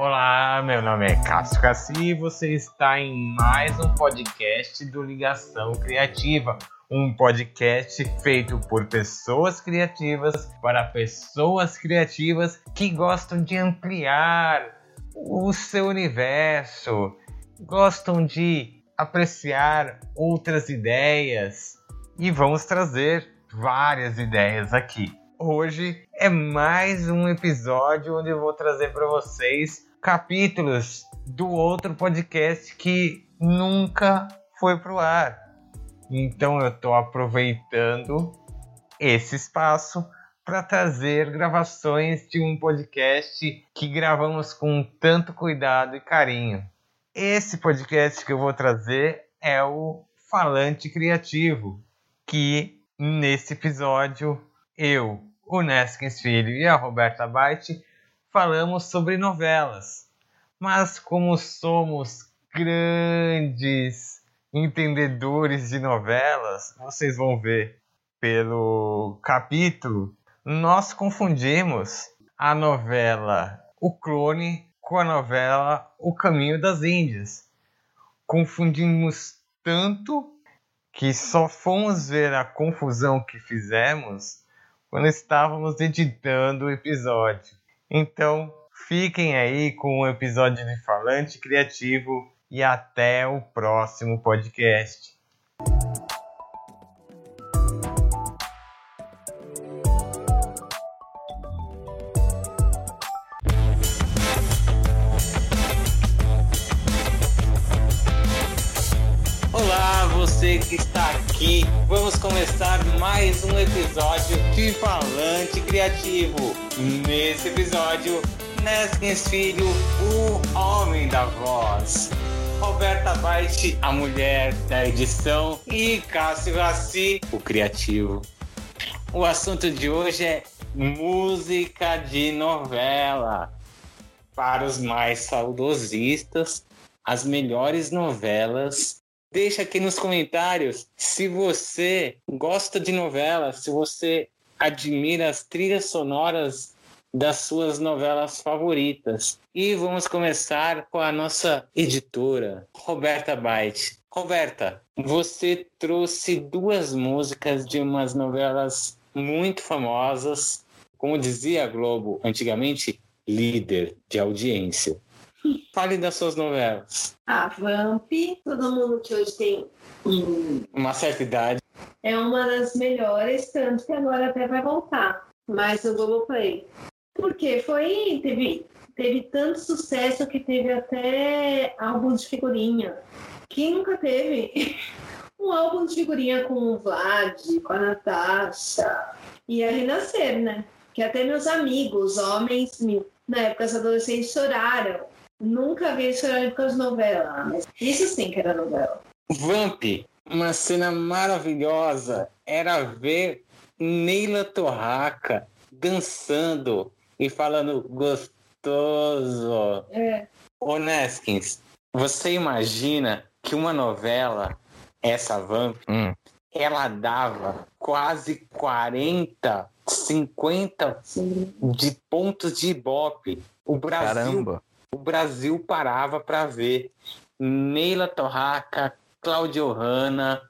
Olá, meu nome é Cássio Cassi e você está em mais um podcast do Ligação Criativa. Um podcast feito por pessoas criativas para pessoas criativas que gostam de ampliar o seu universo, gostam de apreciar outras ideias e vamos trazer várias ideias aqui. Hoje é mais um episódio onde eu vou trazer para vocês capítulos do outro podcast que nunca foi pro ar. Então eu estou aproveitando esse espaço para trazer gravações de um podcast que gravamos com tanto cuidado e carinho. Esse podcast que eu vou trazer é o Falante Criativo, que nesse episódio eu, o Neskins Filho e a Roberta Baite falamos sobre novelas. Mas como somos grandes entendedores de novelas, vocês vão ver pelo capítulo, nós confundimos a novela O Clone com a novela O Caminho das Índias. Confundimos tanto que só fomos ver a confusão que fizemos quando estávamos editando o episódio. Então, fiquem aí com o episódio de Falante Criativo e até o próximo podcast. Você que está aqui. Vamos começar mais um episódio de Falante Criativo. Nesse episódio, Neskins Filho, o homem da voz. Roberta Baite, a mulher da edição. E Cássio Rassi, o criativo. O assunto de hoje é música de novela. Para os mais saudosistas, as melhores novelas Deixa aqui nos comentários se você gosta de novelas, se você admira as trilhas sonoras das suas novelas favoritas. E vamos começar com a nossa editora, Roberta Byte. Roberta, você trouxe duas músicas de umas novelas muito famosas, como dizia a Globo antigamente, líder de audiência. Fale das suas novelas. A Vamp, todo mundo que hoje tem uma certa idade. É uma das melhores, tanto que agora até vai voltar. Mas o Globoplay. Porque foi. Teve, teve tanto sucesso que teve até álbum de figurinha. Quem nunca teve? um álbum de figurinha com o Vlad, com a Natasha. E a Renascer, né? Que até meus amigos, homens, na época os adolescentes choraram Nunca vi chorar com as novelas, mas isso sim que era novela. Vamp, uma cena maravilhosa era ver Neila Torraca dançando e falando gostoso. É. Ô Neskins, você imagina que uma novela, essa Vamp, hum. ela dava quase 40, 50 Sim. de pontos de ibope. O Brasil Caramba o Brasil parava para ver Neila Torraca, Claudio Hanna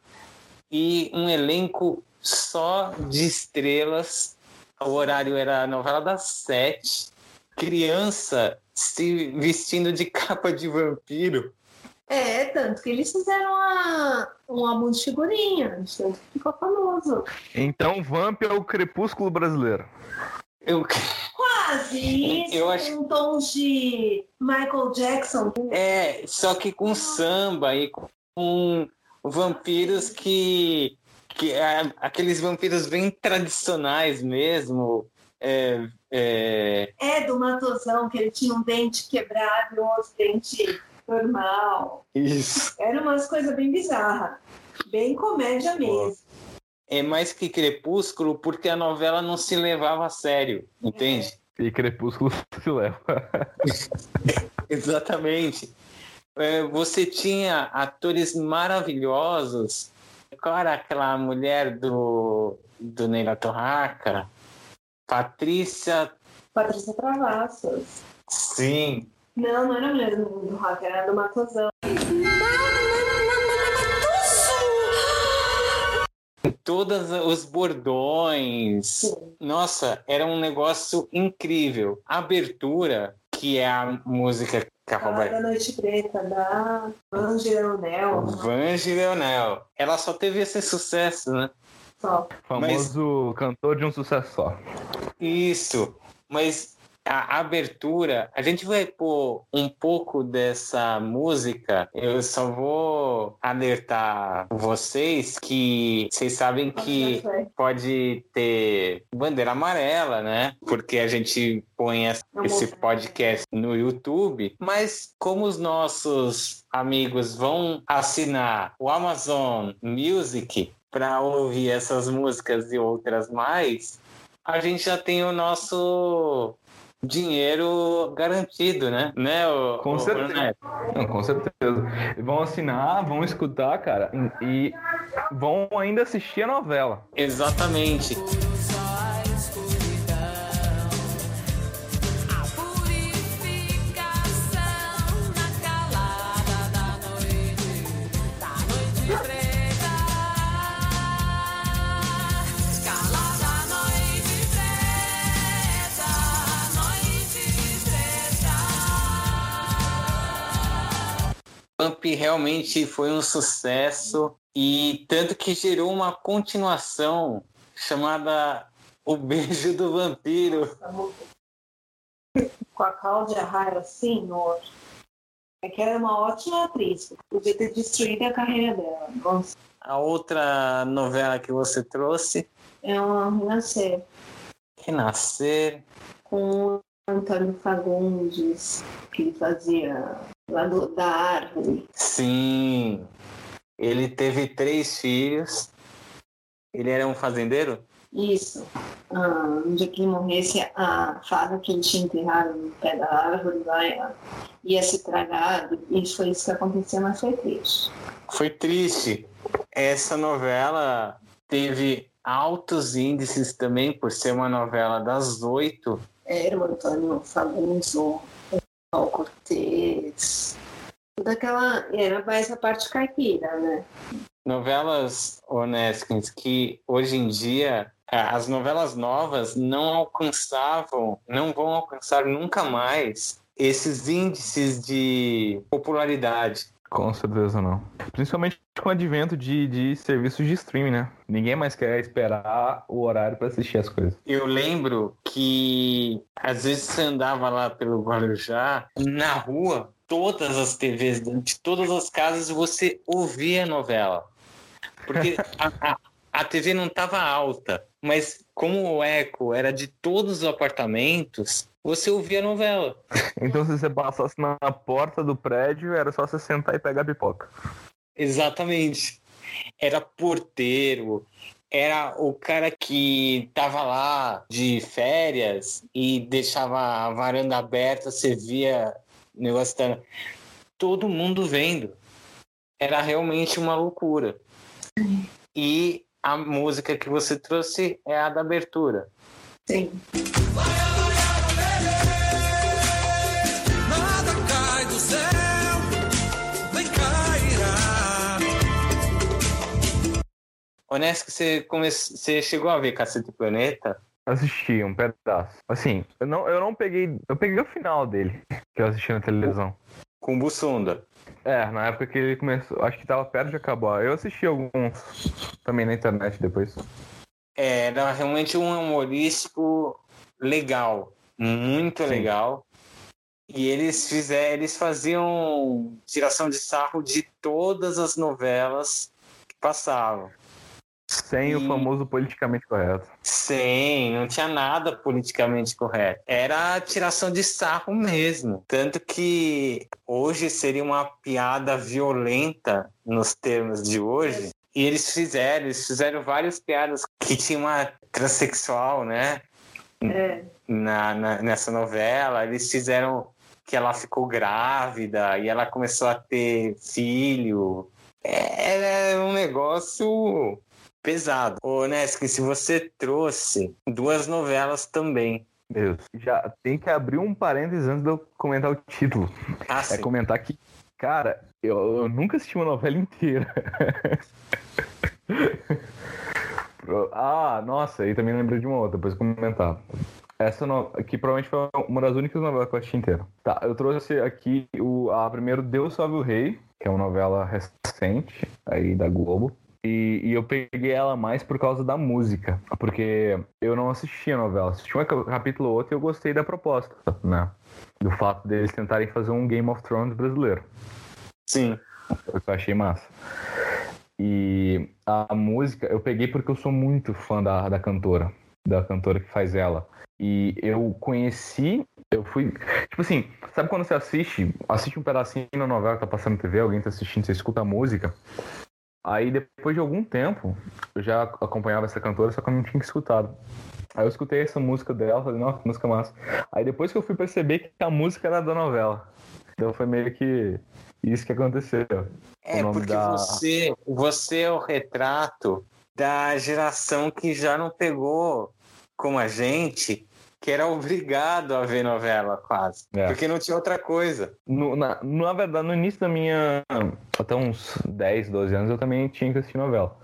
e um elenco só de estrelas. O horário era a novela das sete. Criança se vestindo de capa de vampiro. É, tanto que eles fizeram a, um álbum de figurinha, ficou famoso. Então Vamp é o crepúsculo brasileiro. Eu... Quase isso, eu acho... um tom de Michael Jackson. É, só que com samba e com vampiros que. que é, aqueles vampiros bem tradicionais mesmo. É, é... é do Matosão, que ele tinha um dente quebrado e um outro dente normal. Isso. Era umas coisas bem bizarras. Bem comédia mesmo é mais que Crepúsculo porque a novela não se levava a sério, entende? E Crepúsculo se leva. Exatamente. É, você tinha atores maravilhosos. Qual era aquela mulher do, do Neila Torraca? Patrícia. Patrícia Travassos. Sim. Não, não era a mulher do, do rock, era do Matosão. Todos os bordões. Nossa, era um negócio incrível. A abertura, que é a música que a Ah, Roberta da Noite Preta, da Angie Leonel. Vange Leonel. Ela só teve esse sucesso, né? Só. Famoso cantor de um sucesso só. Isso. Mas a abertura, a gente vai pôr um pouco dessa música. Eu só vou alertar vocês que vocês sabem que pode ter bandeira amarela, né? Porque a gente põe esse podcast no YouTube, mas como os nossos amigos vão assinar o Amazon Music para ouvir essas músicas e outras mais, a gente já tem o nosso dinheiro garantido, né? Né, o, Com o certeza. Não, com certeza. Vão assinar, vão escutar, cara, e vão ainda assistir a novela. Exatamente. Realmente foi um sucesso e tanto que gerou uma continuação chamada O Beijo do Vampiro. Com a Cláudia Raia, senhor. É que ela é uma ótima atriz. Podia ter destruído a carreira dela. Nossa, A outra novela que você trouxe, é uma renascer. Renascer. Com o Antônio Fagundes, que ele fazia lá do, da árvore. Sim, ele teve três filhos. Ele era um fazendeiro? Isso. Ah, no dia que ele morresse, a fada que ele tinha enterrado no pé da árvore lá ia se tragar. E foi isso que aconteceu, mas foi triste. Foi triste. Essa novela teve altos índices também, por ser uma novela das oito. Era o Antônio Fagundes, o Paulo Cortez. Toda aquela. Era mais a parte caipira, né? Novelas honestas que hoje em dia as novelas novas não alcançavam, não vão alcançar nunca mais esses índices de popularidade. Com certeza não. Principalmente com o advento de, de serviços de streaming, né? Ninguém mais quer esperar o horário pra assistir as coisas. Eu lembro que às vezes você andava lá pelo Guarujá, na rua, todas as TVs de todas as casas você ouvia a novela. Porque a, a, a TV não estava alta, mas como o eco era de todos os apartamentos, você ouvia a novela. Então se você passasse na porta do prédio, era só você sentar e pegar a pipoca. Exatamente. Era porteiro, era o cara que tava lá de férias e deixava a varanda aberta, você via o negócio da... todo mundo vendo. Era realmente uma loucura. E a música que você trouxe é a da abertura. Sim. Nada cai do céu, nem cairá. Honesto, você, come... você chegou a ver Cacete Planeta? Assisti um pedaço. Assim, eu não, eu não peguei. Eu peguei o final dele, que eu assisti na televisão. Com Bussunda. É, na época que ele começou. Acho que tava perto de acabar. Eu assisti alguns também na internet depois. Era realmente um humorístico legal, muito Sim. legal. E eles fizeram, eles faziam tiração de sarro de todas as novelas que passavam. Sem o E- famoso politicamente correto. Sim, não tinha nada politicamente correto. Era tiração de sarro mesmo. Tanto que hoje seria uma piada violenta nos termos de hoje. E eles fizeram, eles fizeram várias piadas que tinha uma transexual, né? É. na, na- nessa novela, eles fizeram que ela ficou grávida e ela começou a ter filho. É, Era um negócio pesado. Ô, Neskin, se você trouxe duas novelas também. Deus. Já tem que abrir um parênteses antes de eu comentar o título. Ah, É sim. comentar que, cara, eu, eu nunca assisti uma novela inteira. Ah, nossa, e também lembrei de uma outra, depois eu comentar. Essa no... que provavelmente foi uma das únicas novelas que eu assisti inteira. Tá, eu trouxe aqui o, a primeiro Deus Salve o Rei, que é uma novela recente aí da Globo. E, e eu peguei ela mais por causa da música, porque eu não assistia a novela, assisti um cap- capítulo ou outro e eu gostei da proposta, né? Do fato deles tentarem fazer um Game of Thrones brasileiro. Sim. Eu achei massa. E a música eu peguei porque eu sou muito fã da, da cantora, da cantora que faz ela. E eu conheci, eu fui. Tipo assim, sabe quando você assiste, assiste um pedacinho na novela que tá passando na TV, alguém tá assistindo, você escuta a música. Aí depois de algum tempo, eu já acompanhava essa cantora, só que eu não tinha escutado. Aí eu escutei essa música dela, falei, nossa, música massa. Aí depois que eu fui perceber que a música era da novela. Então foi meio que isso que aconteceu. É, porque da- você, você é o retrato da geração que já não pegou como a gente, que era obrigado a ver novela quase. É. Porque não tinha outra coisa. No- na, na verdade, no início da minha. Até uns 10, 12 anos, eu também tinha que assistir novela.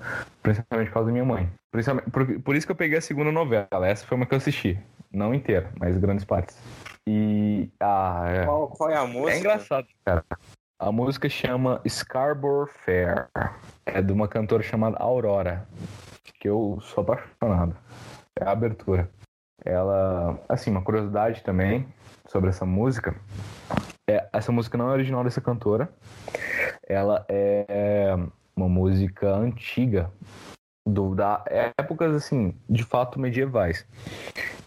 Principalmente por causa da minha mãe. Principalmente- Por, por isso que eu peguei a segunda novela. Essa foi uma que eu assisti. Não inteira, mas grandes partes. E. Ah, é. Qual, qual é a música? É engraçado, cara. A música chama Scarborough Fair. É de uma cantora chamada Aurora. Que eu sou apaixonado. É a abertura. Ela. Assim, uma curiosidade também sobre essa música. É, essa música não é original dessa cantora. Ela é uma música antiga. Do, da épocas, assim, de fato medievais.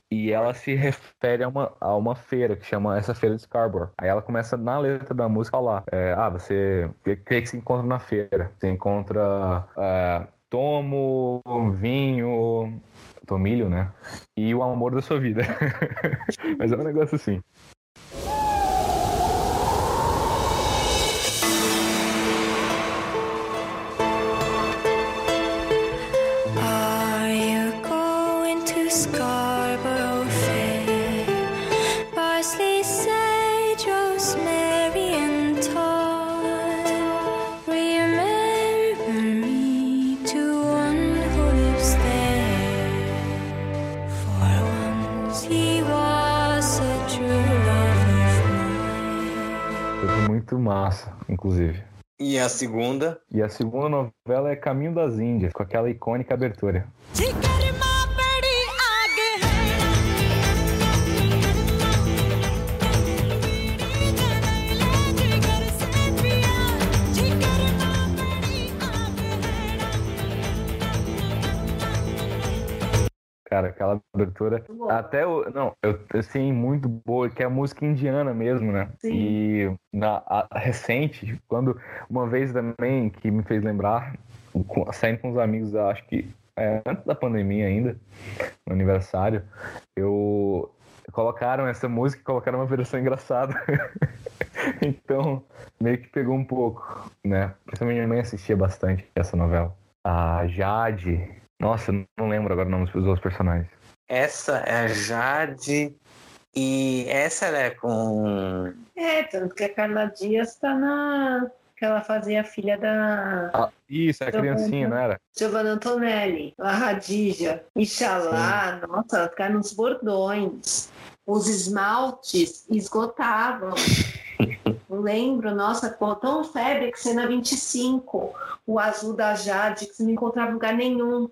E ela se refere a uma, a uma feira que chama essa feira de Scarborough. Aí ela começa na letra da música falar: é, Ah, você. O que se encontra na feira? Você encontra é, tomo, vinho, tomilho, né? E o amor da sua vida. Mas é um negócio assim. massa, inclusive. E a segunda? E a segunda novela é Caminho das Índias, com aquela icônica abertura. Cara, aquela abertura. Até o. Não, eu assim, muito boa, que é a música indiana mesmo, né? Sim. E na a- recente, quando uma vez também que me fez lembrar, saindo com os amigos, acho que é, antes da pandemia ainda, no aniversário, eu colocaram essa música e colocaram uma versão engraçada. então, meio que pegou um pouco, né? Principalmente minha mãe assistia bastante essa novela. A Jade. Nossa, não lembro agora o nome dos outros personagens. Essa é a Jade. E essa ela é com. É, tanto que a Carla Dias tá na. que ela fazia a filha da Ah, isso, é a criancinha, não era? Giovanna Antonelli, a Radija, Ixalá, nossa, ela ficava nos bordões. Os esmaltes esgotavam. Eu lembro, nossa, tão febre que você na 25, o azul da Jade, que você não encontrava lugar nenhum.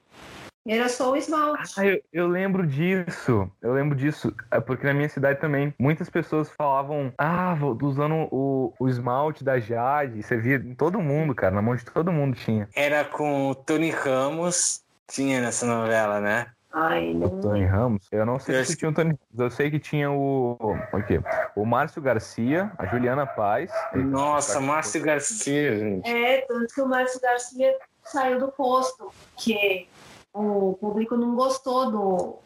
Era só o esmalte. Ah, eu, eu lembro disso. Eu lembro disso. É porque na minha cidade também, muitas pessoas falavam, ah, vou usando o, o esmalte da Jade. Você via em todo mundo, cara. Na mão de todo mundo tinha. Era com o Tony Ramos. Tinha nessa novela, né? Ai, O não. Tony Ramos. Eu não sei Eu se acho- tinha o Tony Ramos. Eu sei que tinha o. O quê? O Márcio Garcia, a Juliana Paz. Nossa, Márcio Garcia, gente. É, tanto que o Márcio Garcia saiu do posto, que o público não gostou do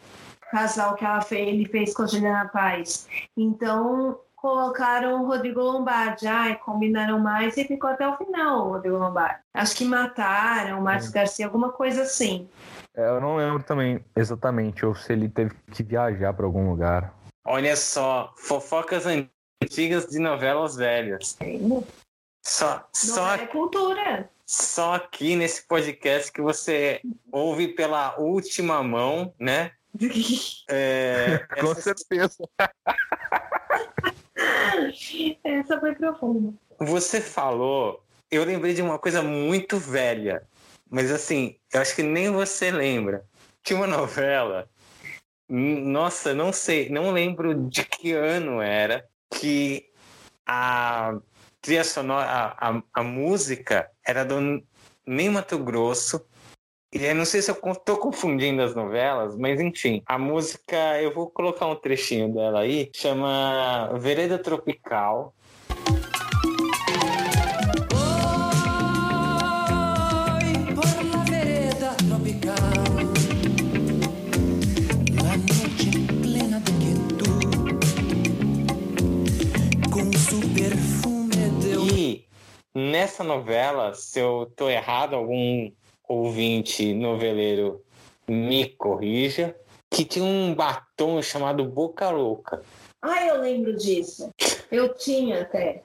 casal que ela fez, ele fez com a Juliana Paz. Então colocaram o Rodrigo Lombardi, ai, combinaram mais e ficou até o final o Rodrigo Lombardi. Acho que mataram o Márcio Garcia, alguma coisa assim. É, Eu não lembro também exatamente ou se ele teve que viajar pra algum lugar. Olha só, fofocas antigas de novelas velhas. Só, só, é cultura. só aqui nesse podcast que você ouve pela última mão, né? É, Com essa- certeza. Essa foi profunda. Você falou, eu lembrei de uma coisa muito velha, mas assim, eu acho que nem você lembra. Tinha uma novela, nossa, não sei, não lembro de que ano era, que a trilha sonora, a, a, a música era do Ney Mato Grosso. E não sei se eu tô confundindo as novelas, mas enfim, a música, eu vou colocar um trechinho dela aí, chama Vereda Tropical. Nessa novela, se eu tô errado, algum ouvinte noveleiro me corrija, que tinha um batom chamado Boca Louca. Ah, eu lembro disso. Eu tinha até.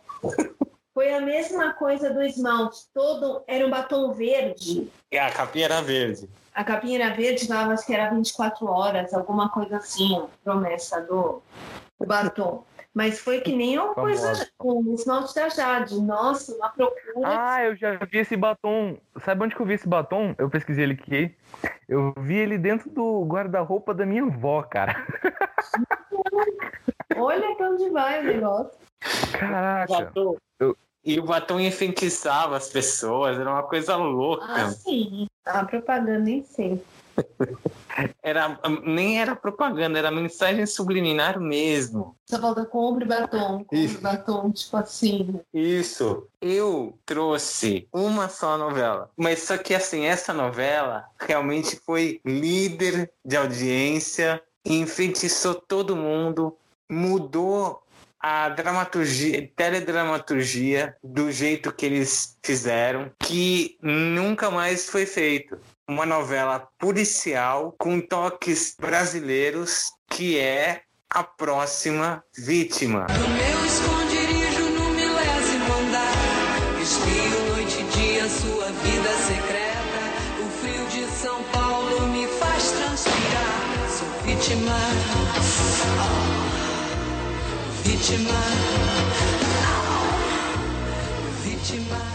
Foi a mesma coisa do esmalte. Todo era um batom verde. E a capinha era verde. A capinha era verde, falava que era 24 horas, alguma coisa assim, promessa do batom. Mas foi que nem uma coisa, o esmalte da Jade. Nossa, uma procura. Ah, eu já vi esse batom. Sabe onde que eu vi esse batom? Eu pesquisei ele aqui. Eu vi ele dentro do guarda-roupa da minha avó, cara. Olha pra onde vai o negócio. Caraca. Batom. E o batom enfeitiçava as pessoas, era uma coisa louca. Ah, sim. A propaganda em si. Era, nem era propaganda, era mensagem subliminar mesmo. Só falta compre batom, compre Isso. batom, tipo assim. Isso. Eu trouxe uma só novela. Mas só que assim, essa novela realmente foi líder de audiência, enfeitiçou todo mundo, mudou a dramaturgia, teledramaturgia do jeito que eles fizeram, que nunca mais foi feito. Uma novela policial com toques brasileiros, que é a próxima vítima. No meu esconderijo no milésimo andar Espio noite e dia sua vida secreta. O frio de São Paulo me faz transpirar. Sou vítima. Vítima. Vítima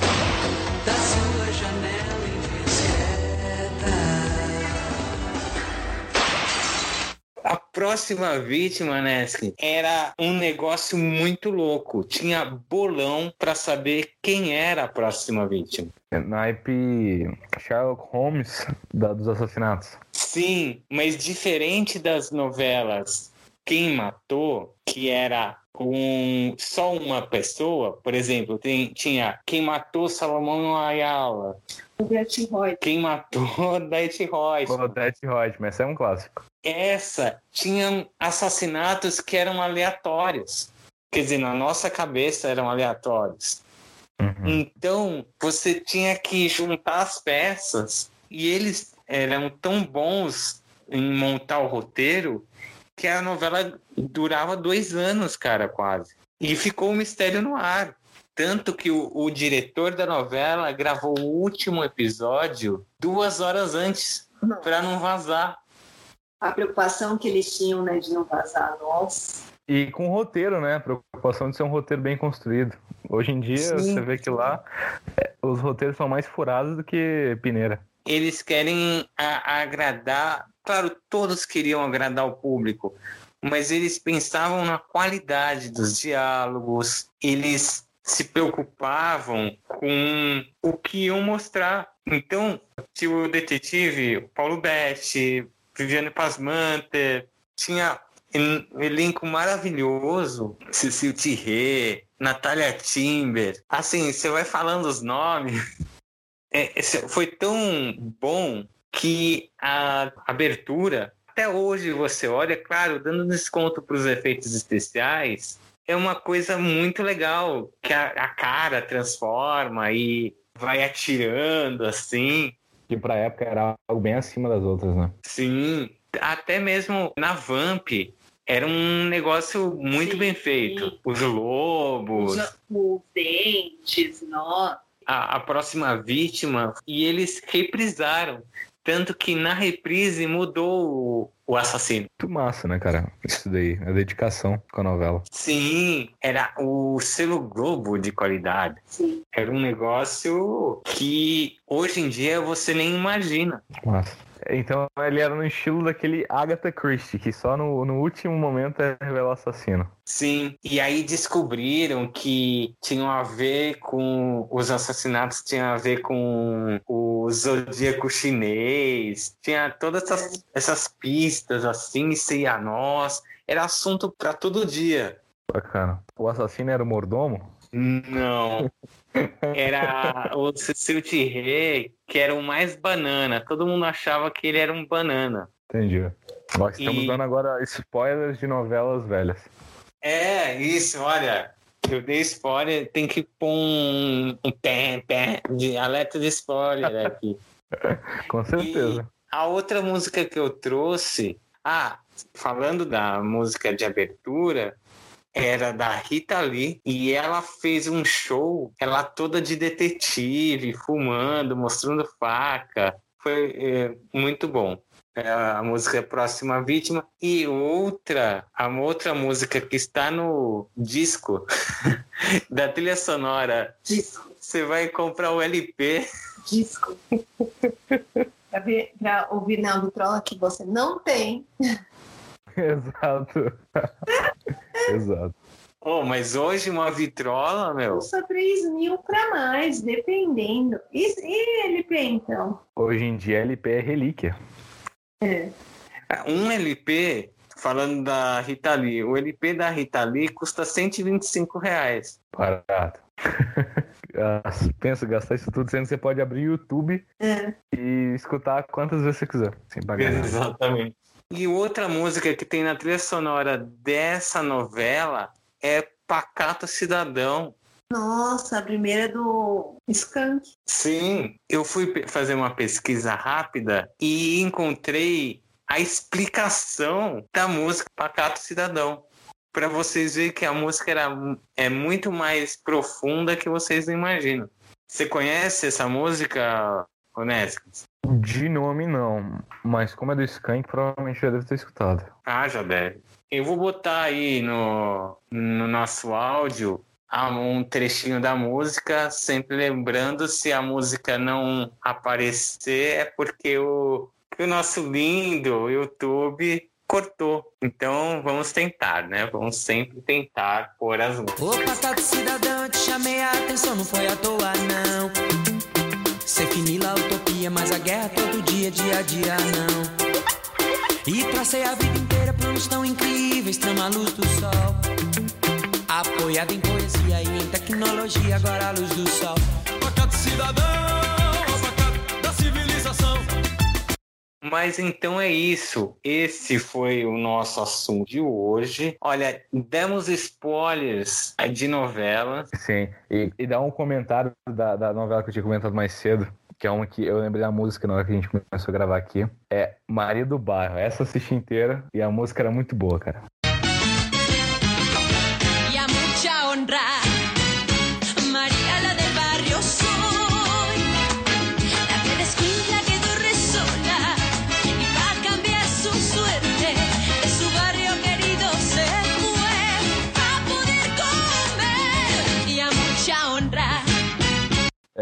A próxima vítima, Nestle, era um negócio muito louco. Tinha bolão para saber quem era a próxima vítima. Naipe Sherlock Holmes da- dos assassinatos. Sim, mas diferente das novelas Quem Matou, que era um, só uma pessoa, por exemplo, tem- tinha Quem Matou Salomão Ayala, O Bert Roy. Quem Matou Death Royce. Odette Roy, mas é um clássico. essa tinham assassinatos que eram aleatórios. Quer dizer, na nossa cabeça eram aleatórios. Uhum. Então, você tinha que juntar as peças e eles eram tão bons em montar o roteiro que a novela durava dois anos, cara, quase. E ficou o mistério no ar. Tanto que o, o diretor da novela gravou o último episódio duas horas antes, para não vazar. A preocupação que eles tinham, né, de não vazar. Nossa. E com roteiro, né? A preocupação de ser um roteiro bem construído. Hoje em dia, Sim. você vê que lá é, os roteiros são mais furados do que peneira. eles querem a- agradar. Claro, todos queriam agradar o público, mas eles pensavam na qualidade dos diálogos, eles se preocupavam com o que iam mostrar. Então, tinha o detetive Paulo Betti, Viviane Pasmanter, tinha um elenco maravilhoso, Cecil Thierry, Natália Timber. Assim, você vai falando os nomes, é, esse foi tão bom que a abertura, até hoje você olha, claro, dando desconto para os efeitos especiais, é uma coisa muito legal, que a, a cara transforma e vai atirando assim. Que pra época era algo bem acima das outras, né? Sim, até mesmo na Vamp era um negócio muito Sim. bem feito. Os lobos, Os, os dentes, nossa. a, a próxima vítima, e eles reprisaram. Tanto que na reprise mudou o, assassino. Muito massa, né, cara? Isso daí, a dedicação com a novela. Sim, era o selo Globo de qualidade. Sim. Era um negócio que hoje em dia você nem imagina. Massa. Então ele era no estilo daquele Agatha Christie, que só no, no último momento é revela o assassino. Sim, e aí descobriram que tinham a ver com os assassinatos, tinham a ver com o zodíaco chinês, tinha todas essas, essas pistas assim, e a nós, era assunto para todo dia. Bacana. O assassino era o mordomo? Não. Era o Cecil Thierry, que era o mais banana. Todo mundo achava que ele era um banana. Entendi. Nós estamos E- dando agora spoilers de novelas velhas. É, isso, olha. Eu dei spoiler, tem que pôr um, um pé, pé de alerta de spoiler aqui. Com certeza. A outra música que eu trouxe, ah, falando da música de abertura, era da Rita Lee e ela fez um show, ela toda de detetive, fumando, mostrando faca. Foi é, muito bom. É a música Próxima Vítima e outra, a outra música que está no disco da trilha sonora. Disco. Você vai comprar o LP Disco. pra ouvir Naldo Trolla que você não tem. Exato. Exato. Oh, mas hoje uma vitrola, meu. Custa 3 mil pra mais, dependendo. E, e LP, então? Hoje em dia LP é relíquia. Um LP, falando da Rita Lee, o LP da Rita Lee custa 125 reais. Barato. Pensa gastar isso tudo, sendo que você pode abrir o YouTube É. e escutar quantas vezes você quiser, sem pagar nada. Exatamente. E outra música que tem na trilha sonora dessa novela é Pacato Cidadão. Nossa, a primeira é do Skank. Sim, eu fui fazer uma pesquisa rápida e encontrei a explicação da música Pacato Cidadão. Para vocês verem que a música era, é muito mais profunda que vocês imaginam. Você conhece essa música, Onésicos? De nome não, mas como é do Skank, provavelmente já deve ter escutado. Ah, já deve. Eu vou botar aí no, no nosso áudio ah, um trechinho da música, sempre lembrando se a música não aparecer é porque o, que o nosso lindo YouTube cortou. Então vamos tentar, né? Vamos sempre tentar pôr as músicas. Ô pacato cidadão, te chamei a atenção, não foi à toa não. Sei finila a utopia, mas a guerra todo dia, dia a dia não. E tracei a vida inteira planos tão incríveis, trama a luz do sol. Apoiado em poesia e em tecnologia, agora a luz do sol. Pacato cidadão, Mas então é isso. Esse foi o nosso assunto de hoje. Olha, demos spoilers de novela. Sim, e, e dá um comentário da, da novela que eu tinha comentado mais cedo, que é uma que eu lembrei da música na hora que a gente começou a gravar aqui. É Maria do Bairro. Essa assisti inteira e a música era muito boa, cara.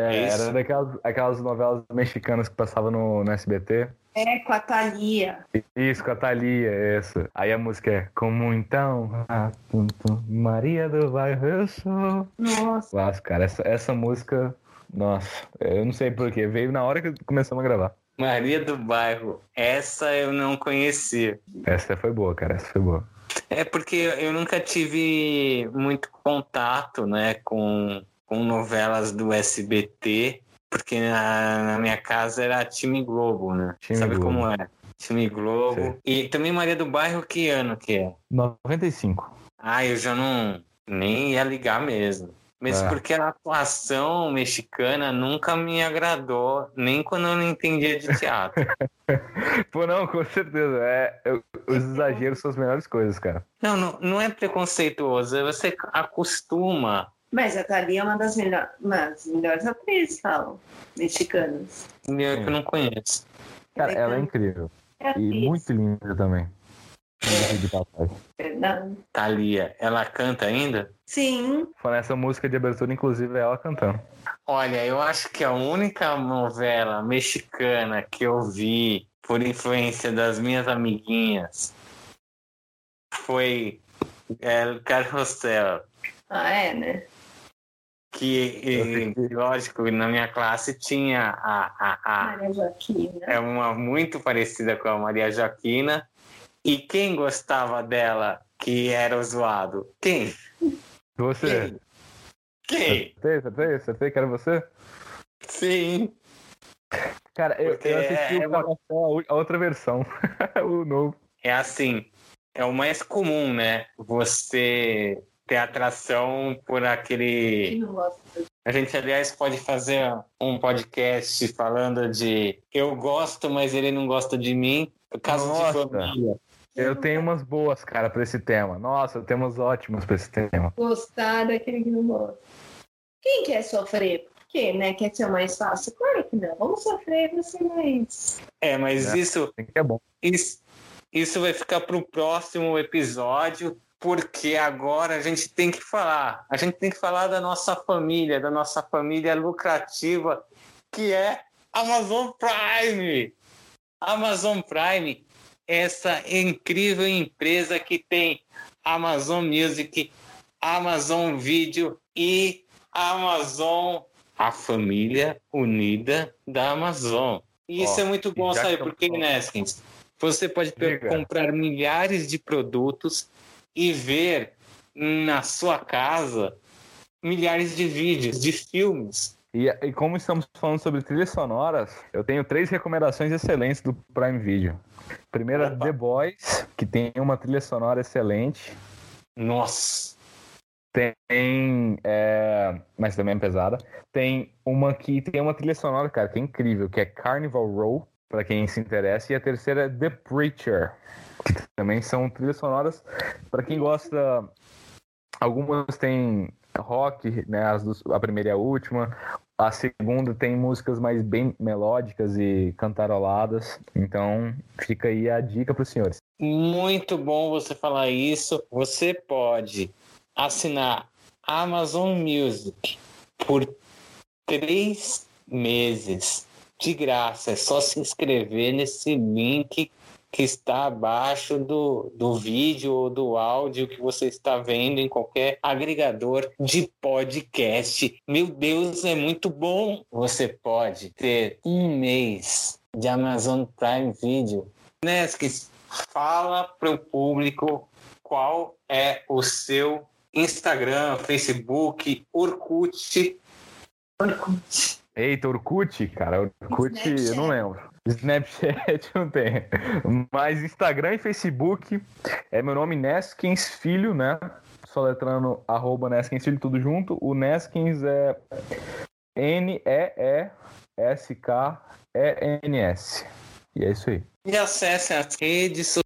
É, Isso. era daquelas aquelas novelas mexicanas que passavam no, no SBT. É, com a Thalia. Isso, com a Thalia, isso. Aí a música é Como então? Ah, tum, tum, Maria do Bairro eu sou. Nossa. Nossa, cara, essa, essa música, nossa, eu não sei porquê, veio na hora que começamos a gravar. Maria do Bairro. Essa eu não conhecia. Essa foi boa, cara, essa foi boa. É porque eu nunca tive muito contato, né, com, com novelas do SBT, porque na, na minha casa era Time Globo, né? Time Sabe Globo. como é? Time Globo. Sei. E também Maria do Bairro, que ano que é? 95. Ah, eu já não nem ia ligar mesmo. Mas É. porque a atuação mexicana nunca me agradou, nem quando eu não entendia de teatro. Pô, não, com certeza. É, os exageros são as melhores coisas, cara. não, não, não é preconceituoso, você acostuma. Mas a Thalia é uma das, melhor, uma das melhores atrizes, falam, mexicanas. Eu que eu não conheço. Cara, ela é incrível. é E muito linda também. Verdade. Thalia, ela canta ainda? Sim, Falando essa música de abertura, inclusive, é ela cantando. Olha, eu acho que a única novela mexicana que eu vi por influência das minhas amiguinhas foi El Carrossel. ah, é, né? Que, e, lógico, na minha classe tinha a, a, a, Maria Joaquina. é uma muito parecida com a Maria Joaquina. E quem gostava dela que era o zoado? Quem? Você. Quem? Quem? Acertei, acertei, acertei que era você? Sim. Cara, eu, Porque eu assisti é- é uma- a outra versão. o novo. É assim, é o mais comum, né? Você ter atração por aquele. A gente, aliás, pode fazer um podcast falando de eu gosto, mas ele não gosta de mim. Caso Nossa. de família. Eu tenho umas boas, cara, pra esse tema. Nossa, temos ótimos pra esse tema. Gostar daquele que não gosta. Quem quer sofrer? Por quê, né? Quer ser o mais fácil? Claro que não. Vamos sofrer pra ser mais. É, mas É. isso, Tem que é bom. isso, isso vai ficar pro próximo episódio, porque agora a gente tem que falar. A gente tem que falar da nossa família, da nossa família lucrativa, que é Amazon Prime. Amazon Prime, essa incrível empresa que tem Amazon Music, Amazon Video e Amazon, a família unida da Amazon. E isso é muito bom, sabe que por quê, eu- Neskins? Você pode comprar milhares de produtos e ver na sua casa milhares de vídeos, de filmes. E, e como estamos falando sobre trilhas sonoras, eu tenho três recomendações excelentes do Prime Video. Primeira, Opa. The Boys, que tem uma trilha sonora excelente. Nossa, Tem. é, mas também é pesada. Tem uma que tem uma trilha sonora, cara, que é incrível, que é Carnival Row, pra quem se interessa. E a terceira é The Preacher, que também são trilhas sonoras pra quem gosta. Algumas tem rock, né? As a primeira e a última. A segunda tem músicas mais bem melódicas e cantaroladas. Então, fica aí a dica para os senhores. muito bom você falar isso. Você pode assinar Amazon Music por três meses de graça. É só se inscrever nesse link que está abaixo do, do vídeo ou do áudio que você está vendo em qualquer agregador de podcast. Meu Deus, é muito bom! Você pode ter um mês de Amazon Prime Video. Neskis, fala para o público qual é o seu Instagram, Facebook, Orkut. Eita, Orkut, cara, Orkut eu não lembro. Snapchat não tem. Mas Instagram e Facebook é meu nome Neskins Filho, né? Só letrando arroba Neskins Filho, tudo junto. O Neskins é N-E-E-S-K-E-N-S. E é isso aí. E acesse as redes